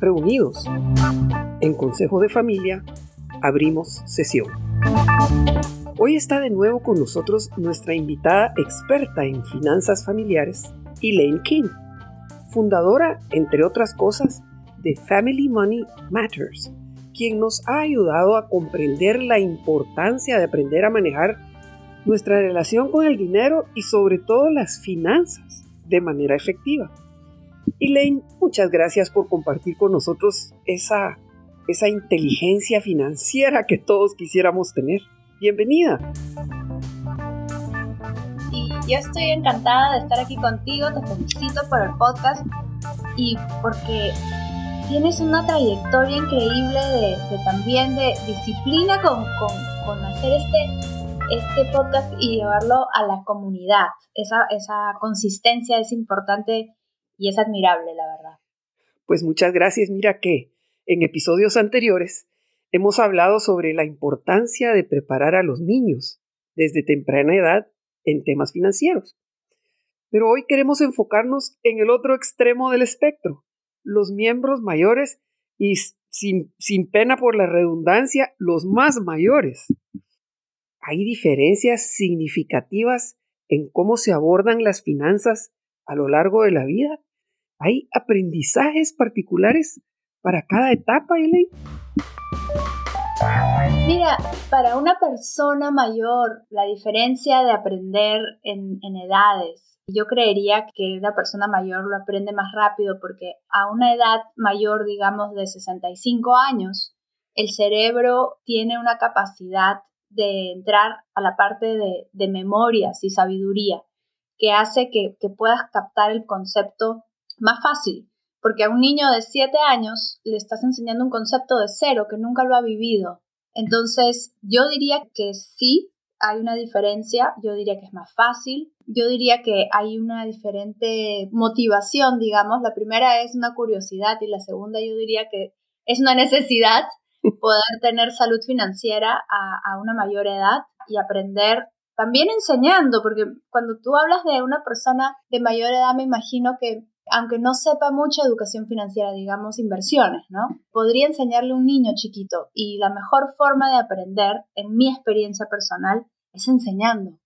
reunidos. En Consejo de Familia abrimos sesión. Hoy está de nuevo con nosotros nuestra invitada experta en finanzas familiares, Elaine King, fundadora, entre otras cosas, de Family Money Matters, quien nos ha ayudado a comprender la importancia de aprender a manejar nuestra relación con el dinero y sobre todo las finanzas de manera efectiva. Elaine, muchas gracias por compartir con nosotros esa, esa inteligencia financiera que todos quisiéramos tener. Bienvenida. Y yo estoy encantada de estar aquí contigo, te felicito por el podcast y porque tienes una trayectoria increíble de, también de disciplina con, con, hacer este, este podcast y llevarlo a la comunidad. Esa, esa consistencia es importante y es admirable, la verdad. Pues muchas gracias. Mira que en episodios anteriores hemos hablado sobre la importancia de preparar a los niños desde temprana edad en temas financieros. Pero hoy queremos enfocarnos en el otro extremo del espectro, los miembros mayores y sin, sin pena por la redundancia, los más mayores. Hay diferencias significativas en cómo se abordan las finanzas a lo largo de la vida. Hay aprendizajes particulares para cada etapa, Elaine. Mira, para una persona mayor, la diferencia de aprender en, edades yo creería que una persona mayor lo aprende más rápido porque a una edad mayor, digamos, de 65 años, el cerebro tiene una capacidad de entrar a la parte de, memorias y sabiduría que hace que puedas captar el concepto más fácil. Porque a un niño de 7 años le estás enseñando un concepto de cero que nunca lo ha vivido. Entonces, yo diría que sí, hay una diferencia, yo diría que es más fácil, yo diría que hay una diferente motivación, digamos. La primera es una curiosidad y la segunda yo diría que es una necesidad poder tener salud financiera a, a una mayor edad y aprender también enseñando, porque cuando tú hablas de una persona de mayor edad, me imagino que aunque no sepa mucha educación financiera, digamos inversiones, ¿no? Podría enseñarle a un niño chiquito y la mejor forma de aprender, en mi experiencia personal, es enseñando.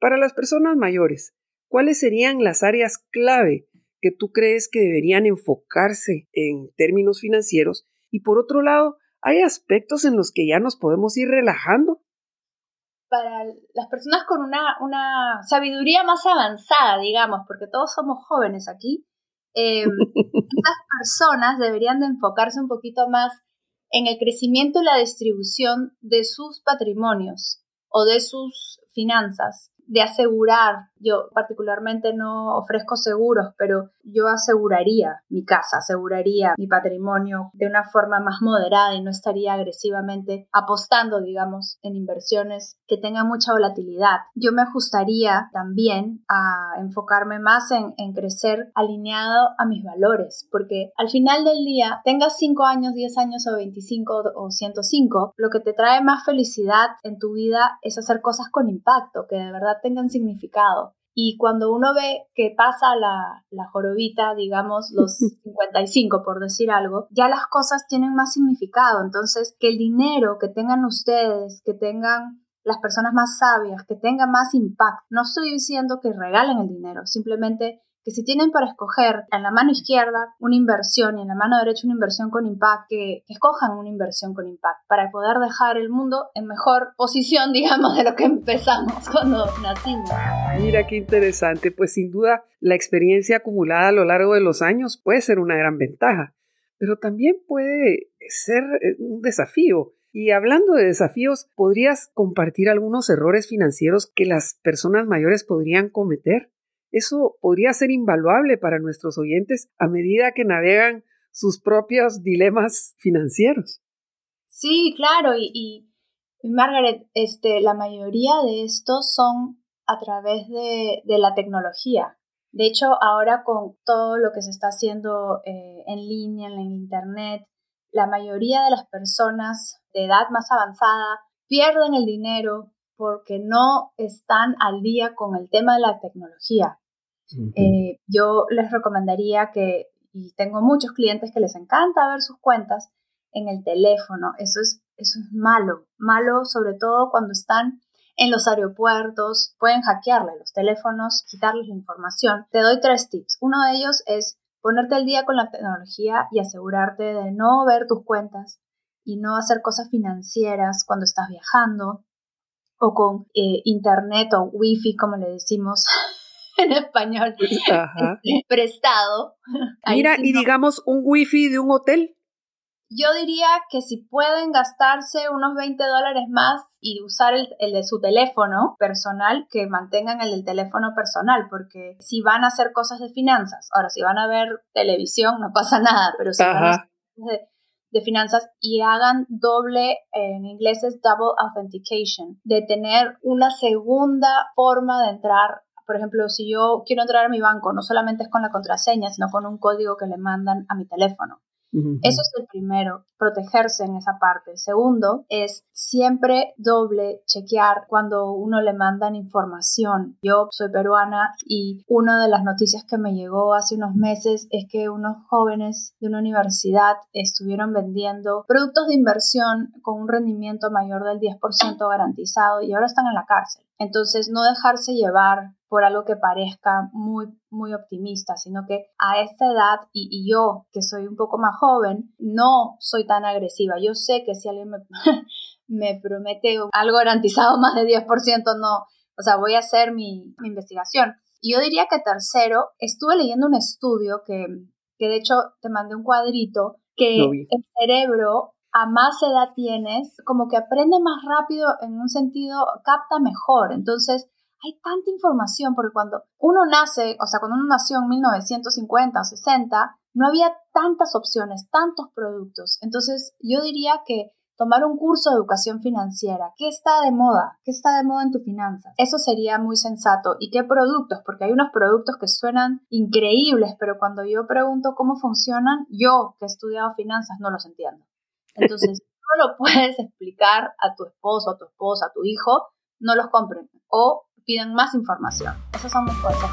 Para las personas mayores, ¿cuáles serían las áreas clave que tú crees que deberían enfocarse en términos financieros? Y por otro lado, ¿hay aspectos en los que ya nos podemos ir relajando? Para las personas con una, una sabiduría más avanzada, digamos, porque todos somos jóvenes aquí, eh, estas personas deberían de enfocarse un poquito más en el crecimiento y la distribución de sus patrimonios o de sus finanzas de asegurar, yo particularmente no ofrezco seguros, pero yo aseguraría mi casa, aseguraría mi patrimonio de una forma más moderada y no estaría agresivamente apostando, digamos, en inversiones que tengan mucha volatilidad. Yo me ajustaría también a enfocarme más en, en crecer alineado a mis valores, porque al final del día, tengas 5 años, 10 años o 25 o 105, lo que te trae más felicidad en tu vida es hacer cosas con impacto, que de verdad tengan significado. Y cuando uno ve que pasa la, la jorobita, digamos, los 55 por decir algo, ya las cosas tienen más significado. Entonces, que el dinero que tengan ustedes, que tengan las personas más sabias, que tenga más impacto. No estoy diciendo que regalen el dinero, simplemente que si tienen para escoger en la mano izquierda una inversión y en la mano derecha una inversión con impact, que, escojan una inversión con impact para poder dejar el mundo en mejor posición, digamos, de lo que empezamos cuando nacimos. Mira qué interesante, pues sin duda la experiencia acumulada a lo largo de los años puede ser una gran ventaja, pero también puede ser eh, un desafío. Y hablando de desafíos, ¿podrías compartir algunos errores financieros que las personas mayores podrían cometer? Eso podría ser invaluable para nuestros oyentes a medida que navegan sus propios dilemas financieros. Sí, claro, y, Margaret, este, la mayoría de estos son a través de, la tecnología. De hecho, ahora con todo lo que se está haciendo eh, en línea, en Internet, la mayoría de las personas de edad más avanzada pierden el dinero porque no están al día con el tema de la tecnología. Eh, yo les recomendaría que, y tengo muchos clientes que les encanta ver sus cuentas en el teléfono. Eso es, eso es malo, malo sobre todo cuando están en los aeropuertos, pueden hackearle los teléfonos, quitarles la información. Te doy tres tips. Uno de ellos es ponerte al día con la tecnología y asegurarte de no ver tus cuentas y no hacer cosas financieras cuando estás viajando o con eh, internet o wifi, como le decimos en español, este, prestado. Mira, y digamos un wifi de un hotel. Yo diría que si pueden gastarse unos 20 dólares más y usar el, de su teléfono personal, que mantengan el del teléfono personal, porque si van a hacer cosas de finanzas, ahora si van a ver televisión no pasa nada, pero si van a hacer de, de finanzas y hagan doble, en inglés es double authentication, de tener una segunda forma de entrar por ejemplo, si yo quiero entrar a mi banco, no solamente es con la contraseña, sino con un código que le mandan a mi teléfono. Eso es el primero, protegerse en esa parte. El segundo es siempre doble chequear cuando uno le mandan información. Yo soy peruana y una de las noticias que me llegó hace unos meses es que unos jóvenes de una universidad estuvieron vendiendo productos de inversión con un rendimiento mayor del 10% garantizado y ahora están en la cárcel. Entonces, no dejarse llevar por algo que parezca muy, muy optimista, sino que a esta edad y, yo, que soy un poco más joven, no soy tan agresiva. Yo sé que si alguien me, me promete algo garantizado más de 10%, no, o sea, voy a hacer mi, mi investigación. Y yo diría que tercero, estuve leyendo un estudio que, que de hecho te mandé un cuadrito, que el cerebro a más edad tienes, como que aprende más rápido en un sentido, capta mejor. Entonces, hay tanta información porque cuando uno nace, o sea, cuando uno nació en 1950 o 60, no había tantas opciones, tantos productos. Entonces, yo diría que tomar un curso de educación financiera, ¿qué está de moda? ¿Qué está de moda en tu finanzas? Eso sería muy sensato. ¿Y qué productos? Porque hay unos productos que suenan increíbles, pero cuando yo pregunto cómo funcionan, yo que he estudiado finanzas no los entiendo. Entonces, no lo puedes explicar a tu esposo, a tu esposa, a tu hijo, no los compren. O piden más información. Esos son mis consejos.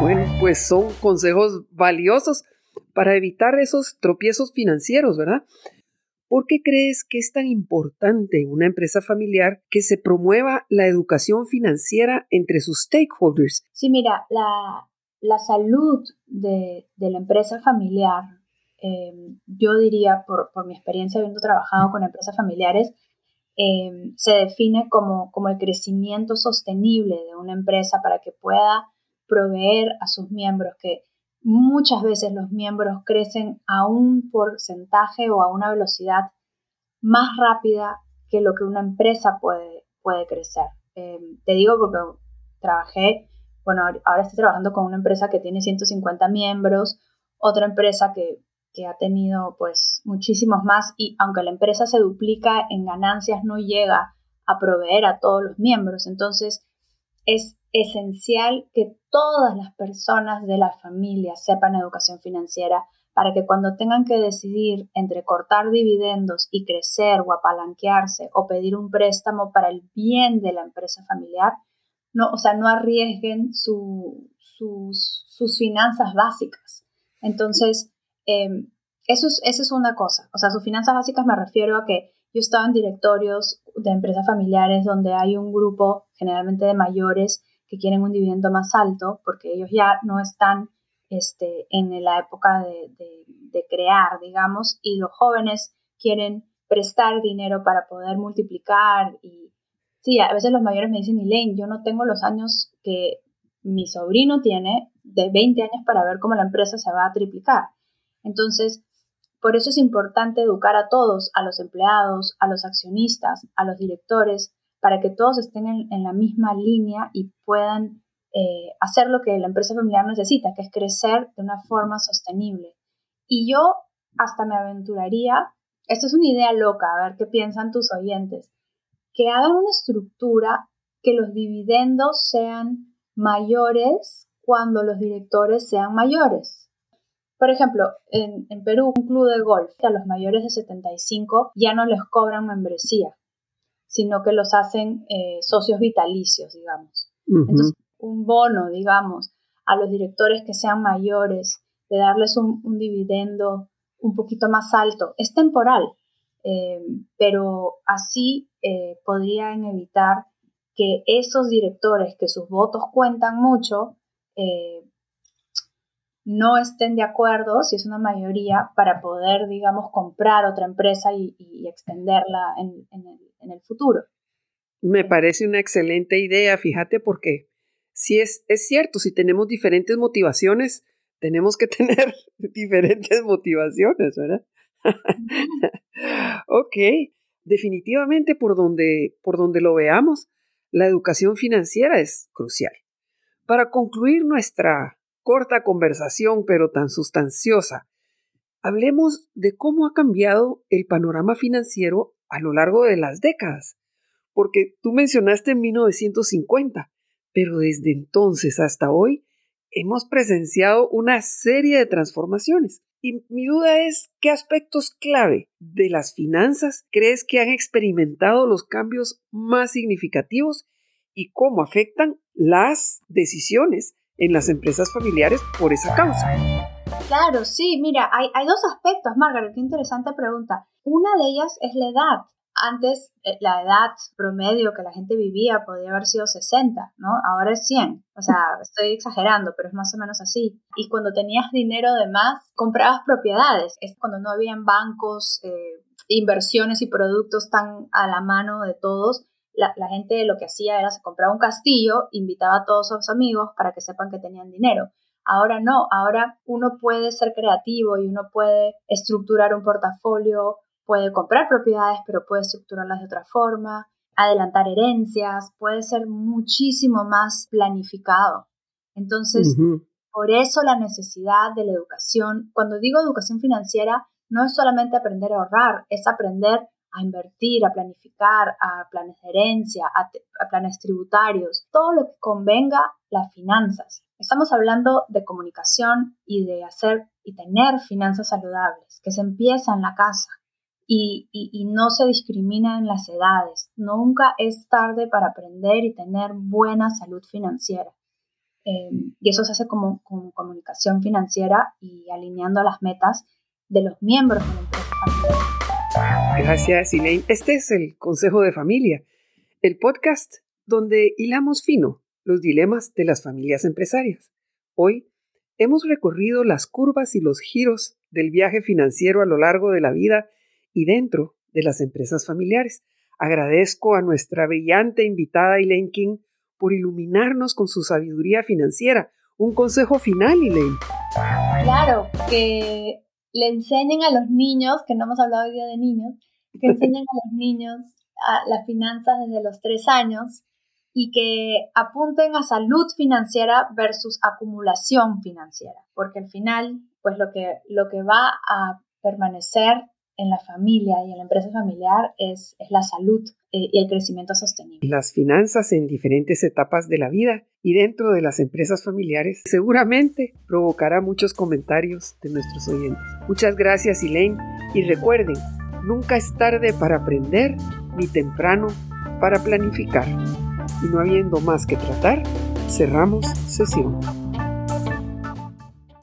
Bueno, pues son consejos valiosos para evitar esos tropiezos financieros, ¿verdad? ¿Por qué crees que es tan importante en una empresa familiar que se promueva la educación financiera entre sus stakeholders? Sí, mira, la, salud de, la empresa familiar, eh, yo diría, por, por mi experiencia habiendo trabajado con empresas familiares, Em, se define como, como el crecimiento sostenible de una empresa para que pueda proveer a sus miembros, que muchas veces los miembros crecen a un porcentaje o a una velocidad más rápida que lo que una empresa puede, puede crecer. Em, te digo porque trabajé, bueno, ahora estoy trabajando con una empresa que tiene 150 miembros, otra empresa que ha tenido pues muchísimos más y aunque la empresa se duplica en ganancias no llega a proveer a todos los miembros. Entonces es esencial que todas las personas de la familia sepan educación financiera para que cuando tengan que decidir entre cortar dividendos y crecer o apalanquearse o pedir un préstamo para el bien de la empresa familiar, no, o sea, no arriesguen sus, sus finanzas básicas. Entonces, Em, eso, es, eso es una cosa. O sea, sus finanzas básicas me refiero a que yo estaba en directorios de empresas familiares donde hay un grupo generalmente de mayores que quieren un dividendo más alto porque ellos ya no están este, en la época de, crear, digamos, y los jóvenes quieren prestar dinero para poder multiplicar y sí, a veces los mayores me dicen, Elaine, yo no tengo los años que mi sobrino tiene de 20 años para ver cómo la empresa se va a triplicar. Entonces, por eso es importante educar a todos, a los empleados, a los accionistas, a los directores, para que todos estén en, la misma línea y puedan eh, hacer lo que la empresa familiar necesita, que es crecer de una forma sostenible. Y yo hasta me aventuraría, esto es una idea loca, a ver qué piensan tus oyentes, que hagan una estructura que los dividendos sean mayores cuando los directores sean mayores. Por ejemplo, en, Perú, un club de golf a los mayores de 75 ya no les cobran membresía, sino que los hacen eh, socios vitalicios, digamos. Entonces, un bono, digamos, a los directores que sean mayores de darles un, dividendo un poquito más alto. Es temporal, eh, pero así eh, podrían evitar que esos directores que sus votos cuentan mucho eh, no estén de acuerdo, si es una mayoría, para poder, digamos, comprar otra empresa y, extenderla en, el, futuro. Me parece una excelente idea, fíjate, porque si es, es cierto, si tenemos diferentes motivaciones, tenemos que tener diferentes motivaciones, ¿verdad? ok, definitivamente por donde, por donde lo veamos, la educación financiera es crucial. Para concluir nuestra corta conversación, pero tan sustanciosa, hablemos de cómo ha cambiado el panorama financiero a lo largo de las décadas. Porque tú mencionaste en 1950, pero desde entonces hasta hoy hemos presenciado una serie de transformaciones. Y mi duda es, ¿qué aspectos clave de las finanzas crees que han experimentado los cambios más significativos y cómo afectan las decisiones en las empresas familiares por esa causa. Claro, sí, mira, hay, dos aspectos, Margaret, qué interesante pregunta. Una de ellas es la edad. Antes eh, la edad promedio que la gente vivía podía haber sido 60, ¿no? Ahora es 100. O sea, estoy exagerando, pero es más o menos así. Y cuando tenías dinero de más, comprabas propiedades. Es cuando no habían bancos, eh, inversiones y productos tan a la mano de todos la, gente lo que hacía era se compraba un castillo, invitaba a todos sus amigos para que sepan que tenían dinero. Ahora no, ahora uno puede ser creativo y uno puede estructurar un portafolio, puede comprar propiedades, pero puede estructurarlas de otra forma, adelantar herencias, puede ser muchísimo más planificado. Entonces, por eso la necesidad de la educación, cuando digo educación financiera, no es solamente aprender a ahorrar, es aprender a invertir, a planificar, a planes de herencia, a, planes tributarios, todo lo que convenga las finanzas. Estamos hablando de comunicación y de hacer y tener finanzas saludables, que se empieza en la casa y, no se discrimina en las edades. Nunca es tarde para aprender y tener buena salud financiera. Eh, y eso se hace como, comunicación financiera y alineando las metas de los miembros de la empresa. Gracias, Elaine. Este es el Consejo de Familia, el podcast donde hilamos fino los dilemas de las familias empresarias. Hoy hemos recorrido las curvas y los giros del viaje financiero a lo largo de la vida y dentro de las empresas familiares. Agradezco a nuestra brillante invitada Elaine King por iluminarnos con su sabiduría financiera. Un consejo final, Elaine. Claro, que le enseñen a los niños, que no hemos hablado hoy día de niños, que enseñen a los niños a las finanzas desde los tres años y que apunten a salud financiera versus acumulación financiera, porque al final, pues lo que, lo que va a permanecer en la familia y en la empresa familiar es, es la salud eh, y el crecimiento sostenible. Las finanzas en diferentes etapas de la vida y dentro de las empresas familiares seguramente provocará muchos comentarios de nuestros oyentes. Muchas gracias, Elaine, y recuerden, Nunca es tarde para aprender ni temprano para planificar. Y no habiendo más que tratar, cerramos sesión.